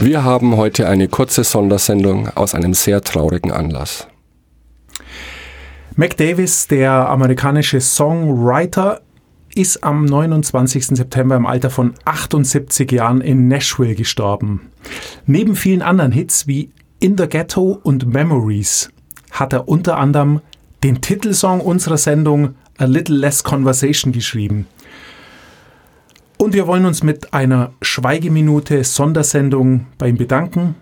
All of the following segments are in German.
Wir haben heute eine kurze Sondersendung aus einem sehr traurigen Anlass. Mac Davis, der amerikanische Songwriter, ist am 29. September im Alter von 78 Jahren in Nashville gestorben. Neben vielen anderen Hits wie In the Ghetto und Memories hat er unter anderem den Titelsong unserer Sendung A Little Less Conversation geschrieben. Und wir wollen uns mit einer Schweigeminute Sondersendung bei ihm bedanken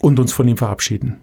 und uns von ihm verabschieden.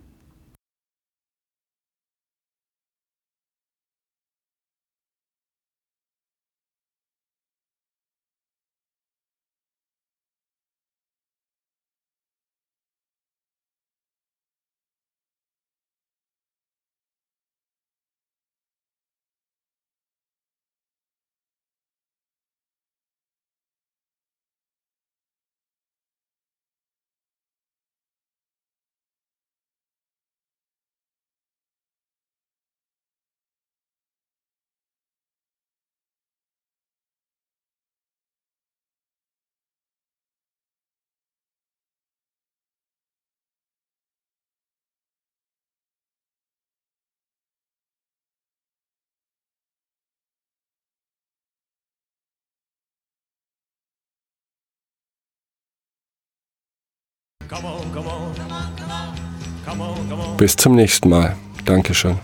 Bis zum nächsten Mal. Dankeschön.